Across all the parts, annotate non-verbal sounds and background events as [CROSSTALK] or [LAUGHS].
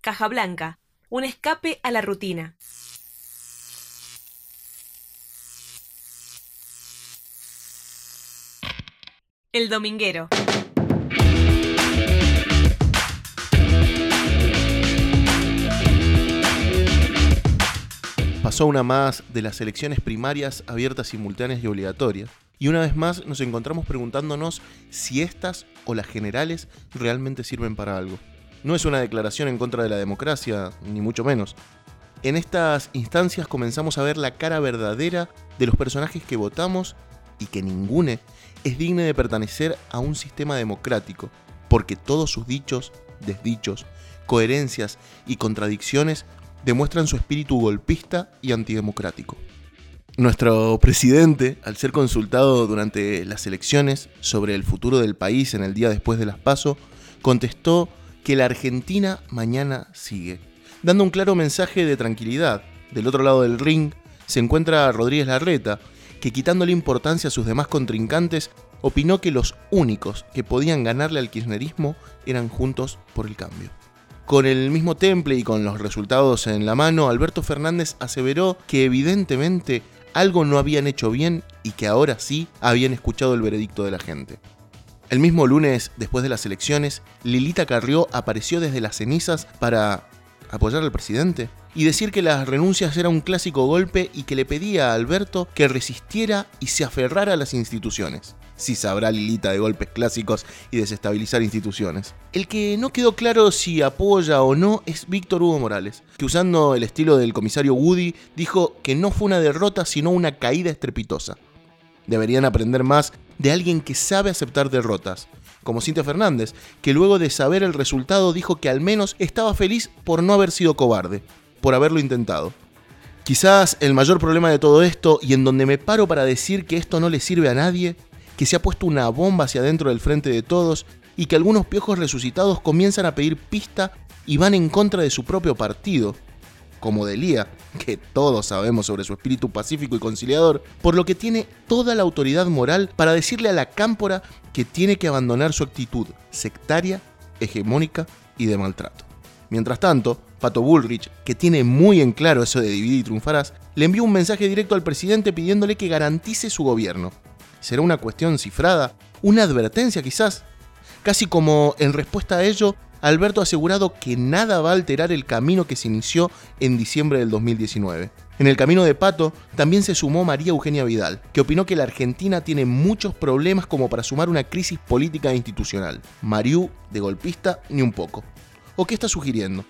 Caja Blanca, un escape a la rutina. El Dominguero. Pasó una más de las elecciones primarias abiertas, simultáneas y obligatorias. Y una vez más nos encontramos preguntándonos si estas o las generales realmente sirven para algo. No es una declaración en contra de la democracia, ni mucho menos. En estas instancias comenzamos a ver la cara verdadera de los personajes que votamos y que ningune es digna de pertenecer a un sistema democrático, porque todos sus dichos, desdichos, coherencias y contradicciones demuestran su espíritu golpista y antidemocrático. Nuestro presidente, al ser consultado durante las elecciones sobre el futuro del país en el día después de las PASO, contestó que la Argentina mañana sigue, dando un claro mensaje de tranquilidad. Del otro lado del ring se encuentra Rodríguez Larreta, que quitándole importancia a sus demás contrincantes, opinó que los únicos que podían ganarle al kirchnerismo eran Juntos por el Cambio. Con el mismo temple y con los resultados en la mano, Alberto Fernández aseveró que evidentemente algo no habían hecho bien y que ahora sí habían escuchado el veredicto de la gente. El mismo lunes, después de las elecciones, Lilita Carrió apareció desde las cenizas para apoyar al presidente y decir que las renuncias era un clásico golpe y que le pedía a Alberto que resistiera y se aferrara a las instituciones. Si sabrá Lilita de golpes clásicos y desestabilizar instituciones. El que no quedó claro si apoya o no es Víctor Hugo Morales, que usando el estilo del comisario Woody dijo que no fue una derrota sino una caída estrepitosa. Deberían aprender más de alguien que sabe aceptar derrotas, como Cintia Fernández, que luego de saber el resultado dijo que al menos estaba feliz por no haber sido cobarde, por haberlo intentado. Quizás el mayor problema de todo esto, y en donde me paro para decir que esto no le sirve a nadie, que se ha puesto una bomba hacia adentro del frente de todos y que algunos piojos resucitados comienzan a pedir pista y van en contra de su propio partido, como Delía, que todos sabemos sobre su espíritu pacífico y conciliador, por lo que tiene toda la autoridad moral para decirle a la cámpora que tiene que abandonar su actitud sectaria, hegemónica y de maltrato. Mientras tanto, Pato Bullrich, que tiene muy en claro eso de dividir y triunfarás, le envió un mensaje directo al presidente pidiéndole que garantice su gobierno. ¿Será una cuestión cifrada? ¿Una advertencia quizás? Casi como en respuesta a ello, Alberto ha asegurado que nada va a alterar el camino que se inició en diciembre del 2019. En el camino de Pato también se sumó María Eugenia Vidal, que opinó que la Argentina tiene muchos problemas como para sumar una crisis política e institucional. Mariú, de golpista, ni un poco. ¿O qué está sugiriendo?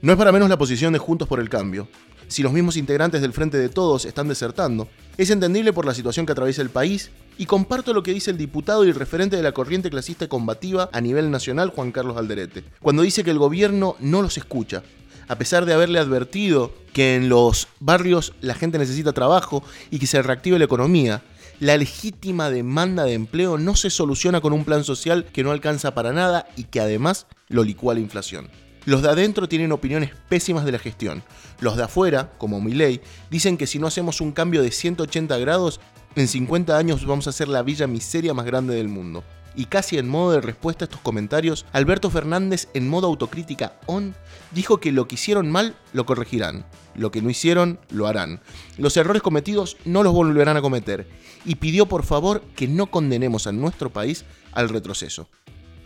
No es para menos la posición de Juntos por el Cambio, si los mismos integrantes del Frente de Todos están desertando. Es entendible por la situación que atraviesa el país y comparto lo que dice el diputado y referente de la corriente clasista combativa a nivel nacional, Juan Carlos Alderete, cuando dice que el gobierno no los escucha, a pesar de haberle advertido que en los barrios la gente necesita trabajo y que se reactive la economía. La legítima demanda de empleo no se soluciona con un plan social que no alcanza para nada y que además lo licúa la inflación. Los de adentro tienen opiniones pésimas de la gestión. Los de afuera, como Milei, dicen que si no hacemos un cambio de 180 grados, en 50 años vamos a ser la villa miseria más grande del mundo. Y casi en modo de respuesta a estos comentarios, Alberto Fernández, en modo autocrítica on, dijo que lo que hicieron mal lo corregirán, lo que no hicieron lo harán, los errores cometidos no los volverán a cometer, y pidió por favor que no condenemos a nuestro país al retroceso.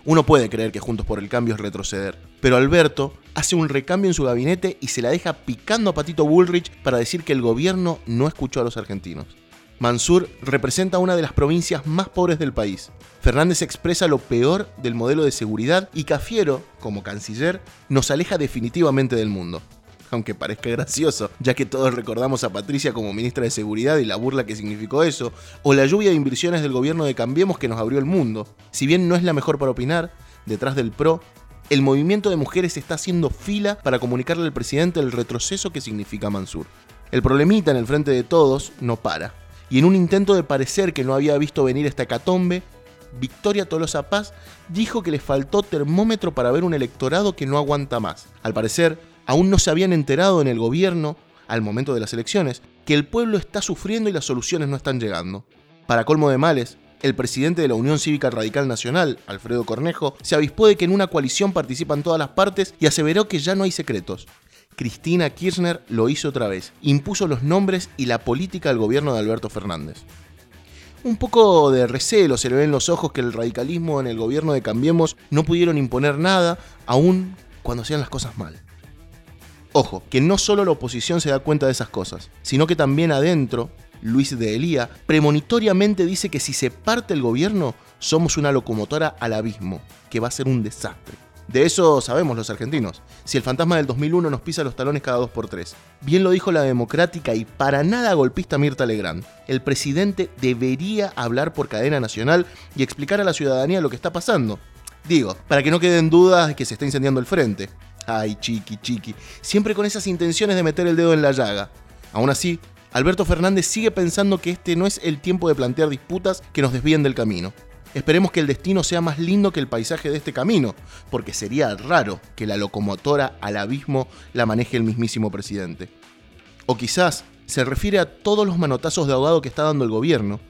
Uno puede creer que Juntos por el Cambio es retroceder, pero Alberto hace un recambio en su gabinete y se la deja picando a Patito Bullrich para decir que el gobierno no escuchó a los argentinos. Mansur representa una de las provincias más pobres del país. Fernández expresa lo peor del modelo de seguridad y Cafiero, como canciller, nos aleja definitivamente del mundo aunque parezca gracioso, ya que todos recordamos a Patricia como ministra de Seguridad y la burla que significó eso, o la lluvia de inversiones del gobierno de Cambiemos que nos abrió el mundo. Si bien no es la mejor para opinar, detrás del PRO, el movimiento de mujeres está haciendo fila para comunicarle al presidente el retroceso que significa Mansur. El problemita en el frente de todos no para, y en un intento de parecer que no había visto venir esta hecatombe, Victoria Tolosa Paz dijo que le faltó termómetro para ver un electorado que no aguanta más. Al parecer, aún no se habían enterado en el gobierno al momento de las elecciones, que el pueblo está sufriendo y las soluciones no están llegando. Para colmo de males, el presidente de la Unión Cívica Radical Nacional, Alfredo Cornejo, se avispó de que en una coalición participan todas las partes y aseveró que ya no hay secretos. Cristina Kirchner lo hizo otra vez, impuso los nombres y la política del gobierno de Alberto Fernández. Un poco de recelo se le ve en los ojos que el radicalismo en el gobierno de Cambiemos no pudieron imponer nada, aún cuando hacían las cosas mal. Ojo, que no solo la oposición se da cuenta de esas cosas, sino que también adentro Luis de Elía, premonitoriamente dice que si se parte el gobierno, somos una locomotora al abismo, que va a ser un desastre. De eso sabemos los argentinos. Si el fantasma del 2001 nos pisa los talones cada dos por tres. Bien lo dijo la democrática y para nada golpista Mirta Legrand. El presidente debería hablar por cadena nacional y explicar a la ciudadanía lo que está pasando. Digo, para que no queden dudas de que se está incendiando el frente. Ay, chiqui, chiqui. Siempre con esas intenciones de meter el dedo en la llaga. Aún así, Alberto Fernández sigue pensando que este no es el tiempo de plantear disputas que nos desvíen del camino. Esperemos que el destino sea más lindo que el paisaje de este camino, porque sería raro que la locomotora al abismo la maneje el mismísimo presidente. O quizás se refiere a todos los manotazos de ahogado que está dando el gobierno,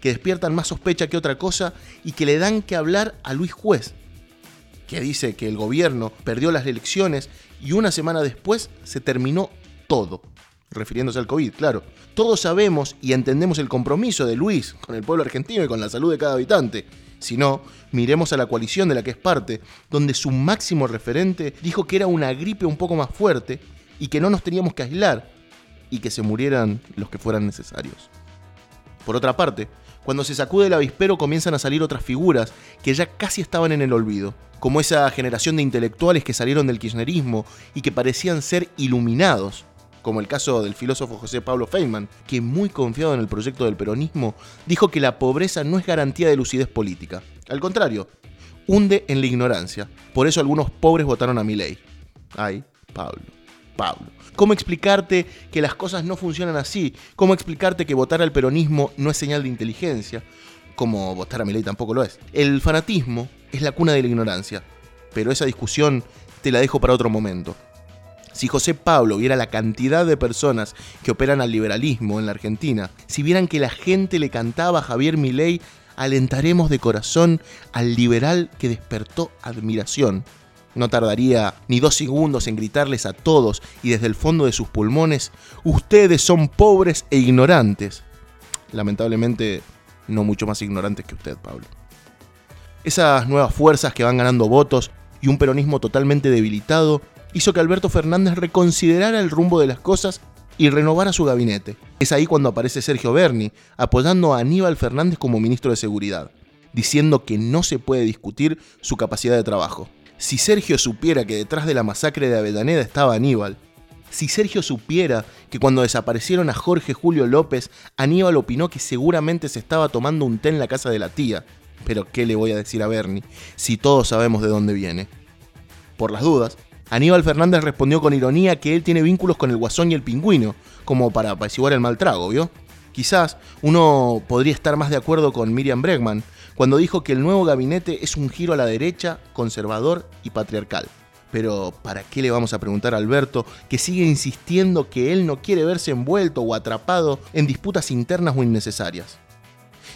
que despiertan más sospecha que otra cosa y que le dan que hablar a Luis Juez, que dice que el gobierno perdió las elecciones y una semana después se terminó todo refiriéndose al COVID, claro. Todos sabemos y entendemos el compromiso de Luis con el pueblo argentino y con la salud de cada habitante. Si no, miremos a la coalición de la que es parte, donde su máximo referente dijo que era una gripe un poco más fuerte y que no nos teníamos que aislar y que se murieran los que fueran necesarios. Por otra parte, cuando se sacude el avispero comienzan a salir otras figuras que ya casi estaban en el olvido, como esa generación de intelectuales que salieron del kirchnerismo y que parecían ser iluminados como el caso del filósofo José Pablo Feynman, que muy confiado en el proyecto del peronismo, dijo que la pobreza no es garantía de lucidez política. Al contrario, hunde en la ignorancia. Por eso algunos pobres votaron a mi ley. Ay, Pablo, Pablo. ¿Cómo explicarte que las cosas no funcionan así? ¿Cómo explicarte que votar al peronismo no es señal de inteligencia? Como votar a mi ley tampoco lo es. El fanatismo es la cuna de la ignorancia. Pero esa discusión te la dejo para otro momento. Si José Pablo viera la cantidad de personas que operan al liberalismo en la Argentina, si vieran que la gente le cantaba a Javier Milei, alentaremos de corazón al liberal que despertó admiración. No tardaría ni dos segundos en gritarles a todos y desde el fondo de sus pulmones, ustedes son pobres e ignorantes. Lamentablemente, no mucho más ignorantes que usted, Pablo. Esas nuevas fuerzas que van ganando votos y un peronismo totalmente debilitado hizo que Alberto Fernández reconsiderara el rumbo de las cosas y renovara su gabinete. Es ahí cuando aparece Sergio Berni, apoyando a Aníbal Fernández como ministro de Seguridad, diciendo que no se puede discutir su capacidad de trabajo. Si Sergio supiera que detrás de la masacre de Avellaneda estaba Aníbal, si Sergio supiera que cuando desaparecieron a Jorge Julio López, Aníbal opinó que seguramente se estaba tomando un té en la casa de la tía, pero ¿qué le voy a decir a Bernie si todos sabemos de dónde viene? Por las dudas, Aníbal Fernández respondió con ironía que él tiene vínculos con el guasón y el pingüino, como para apaciguar el mal trago, ¿vio? Quizás uno podría estar más de acuerdo con Miriam Bregman cuando dijo que el nuevo gabinete es un giro a la derecha, conservador y patriarcal. Pero ¿para qué le vamos a preguntar a Alberto que sigue insistiendo que él no quiere verse envuelto o atrapado en disputas internas o innecesarias?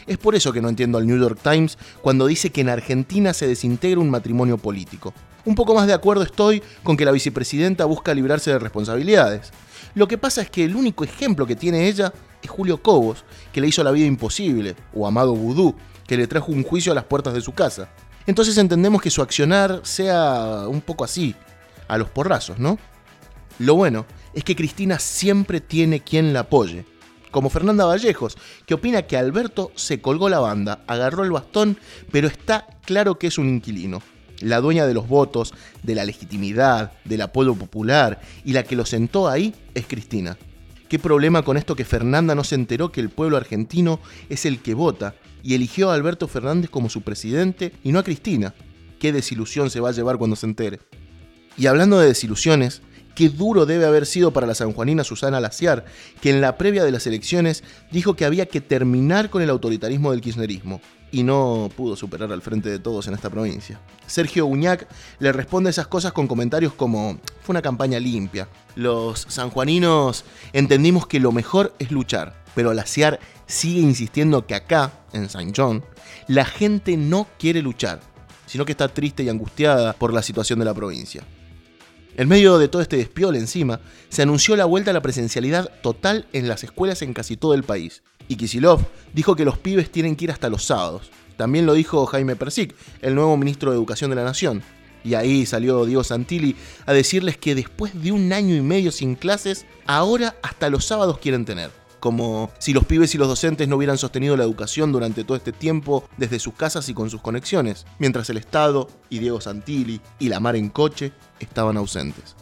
Es por eso que no entiendo al New York Times cuando dice que en Argentina se desintegra un matrimonio político. Un poco más de acuerdo estoy con que la vicepresidenta busca librarse de responsabilidades. Lo que pasa es que el único ejemplo que tiene ella es Julio Cobos, que le hizo la vida imposible, o Amado Vudú, que le trajo un juicio a las puertas de su casa. Entonces entendemos que su accionar sea un poco así, a los porrazos, ¿no? Lo bueno es que Cristina siempre tiene quien la apoye, como Fernanda Vallejos, que opina que Alberto se colgó la banda, agarró el bastón, pero está claro que es un inquilino la dueña de los votos, de la legitimidad, del apoyo popular, y la que lo sentó ahí es Cristina. ¿Qué problema con esto que Fernanda no se enteró que el pueblo argentino es el que vota y eligió a Alberto Fernández como su presidente y no a Cristina? ¿Qué desilusión se va a llevar cuando se entere? Y hablando de desilusiones, qué duro debe haber sido para la sanjuanina Susana Laciar, que en la previa de las elecciones dijo que había que terminar con el autoritarismo del kirchnerismo. y no pudo superar al frente de todos en esta provincia. Sergio Uñac le responde esas cosas con comentarios como, fue una campaña limpia. Los sanjuaninos entendimos que lo mejor es luchar, pero la CIAR sigue insistiendo que acá, en Saint John, la gente no quiere luchar, sino que está triste y angustiada por la situación de la provincia. En medio de todo este despiole encima, se anunció la vuelta a la presencialidad total en las escuelas en casi todo el país. Y Kisilov dijo que los pibes tienen que ir hasta los sábados. También lo dijo Jaime Persic, el nuevo ministro de Educación de la Nación. Y ahí salió Diego Santilli a decirles que después de un año y medio sin clases, ahora hasta los sábados quieren tener como si los pibes y los docentes no hubieran sostenido la educación durante todo este tiempo desde sus casas y con sus conexiones, mientras el Estado y Diego Santilli y la mar en coche estaban ausentes.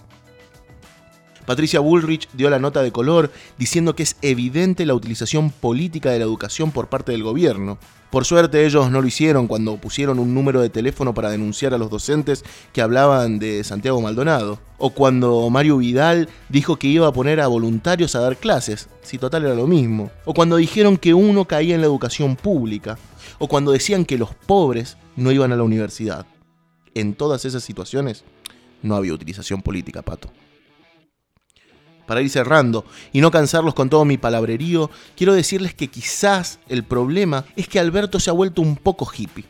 Patricia Bullrich dio la nota de color diciendo que es evidente la utilización política de la educación por parte del gobierno. Por suerte ellos no lo hicieron cuando pusieron un número de teléfono para denunciar a los docentes que hablaban de Santiago Maldonado. O cuando Mario Vidal dijo que iba a poner a voluntarios a dar clases, si total era lo mismo. O cuando dijeron que uno caía en la educación pública. O cuando decían que los pobres no iban a la universidad. En todas esas situaciones no había utilización política, Pato para ir cerrando y no cansarlos con todo mi palabrerío, quiero decirles que quizás el problema es que Alberto se ha vuelto un poco hippie,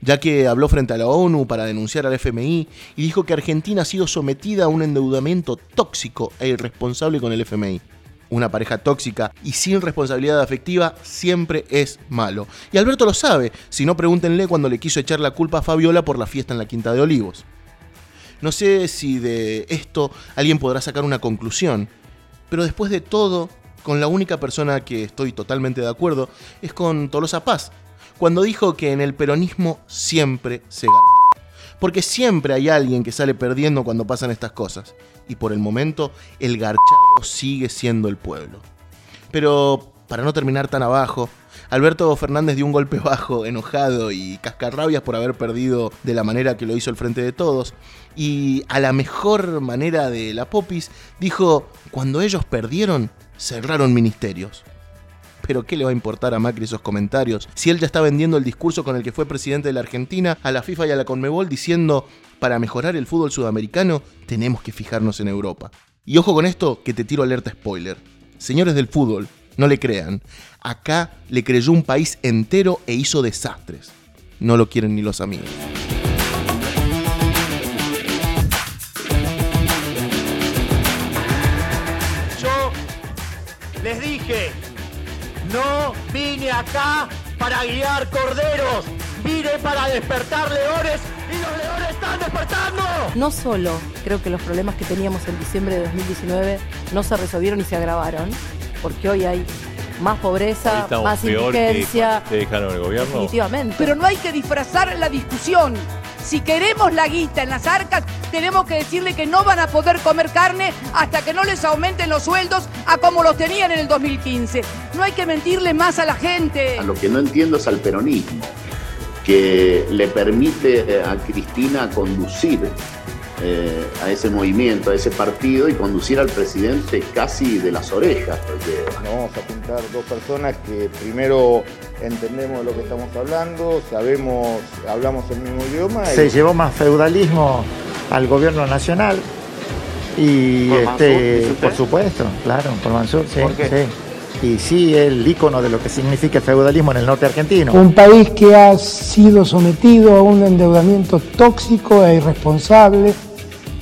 ya que habló frente a la ONU para denunciar al FMI y dijo que Argentina ha sido sometida a un endeudamiento tóxico e irresponsable con el FMI. Una pareja tóxica y sin responsabilidad afectiva siempre es malo. Y Alberto lo sabe, si no pregúntenle cuando le quiso echar la culpa a Fabiola por la fiesta en la Quinta de Olivos. No sé si de esto alguien podrá sacar una conclusión, pero después de todo, con la única persona que estoy totalmente de acuerdo es con Tolosa Paz, cuando dijo que en el peronismo siempre se gana. Porque siempre hay alguien que sale perdiendo cuando pasan estas cosas. Y por el momento, el garchado sigue siendo el pueblo. Pero, para no terminar tan abajo, Alberto Fernández dio un golpe [LAUGHS] bajo, enojado y cascarrabias por haber perdido de la manera que lo hizo el frente de todos. Y a la mejor manera de la Popis dijo, cuando ellos perdieron, cerraron ministerios. Pero ¿qué le va a importar a Macri esos comentarios si él ya está vendiendo el discurso con el que fue presidente de la Argentina a la FIFA y a la Conmebol diciendo, para mejorar el fútbol sudamericano tenemos que fijarnos en Europa? Y ojo con esto que te tiro alerta spoiler. Señores del fútbol, no le crean. Acá le creyó un país entero e hizo desastres. No lo quieren ni los amigos. Yo les dije, no vine acá para guiar corderos, vine para despertar leones y los leones están despertando. No solo creo que los problemas que teníamos en diciembre de 2019 no se resolvieron y se agravaron, porque hoy hay más pobreza, más indigencia. Que dejaron el gobierno. Definitivamente. Pero no hay que disfrazar la discusión. Si queremos la guita en las arcas, tenemos que decirle que no van a poder comer carne hasta que no les aumenten los sueldos a como los tenían en el 2015. No hay que mentirle más a la gente. A lo que no entiendo es al peronismo, que le permite a Cristina conducir eh, a ese movimiento, a ese partido y conducir al presidente casi de las orejas. Porque... vamos a pintar dos personas que primero entendemos de lo que estamos hablando, sabemos, hablamos el mismo idioma. Se llevó más feudalismo al gobierno nacional y por, este, por supuesto, claro, por Mansur, sí, sí. Y sí, el ícono de lo que significa el feudalismo en el norte argentino. Un país que ha sido sometido a un endeudamiento tóxico e irresponsable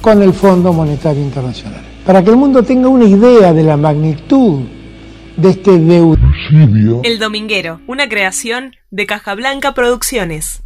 con el Fondo Monetario Internacional. Para que el mundo tenga una idea de la magnitud de este deudocidio. El Dominguero, una creación de Caja Blanca Producciones.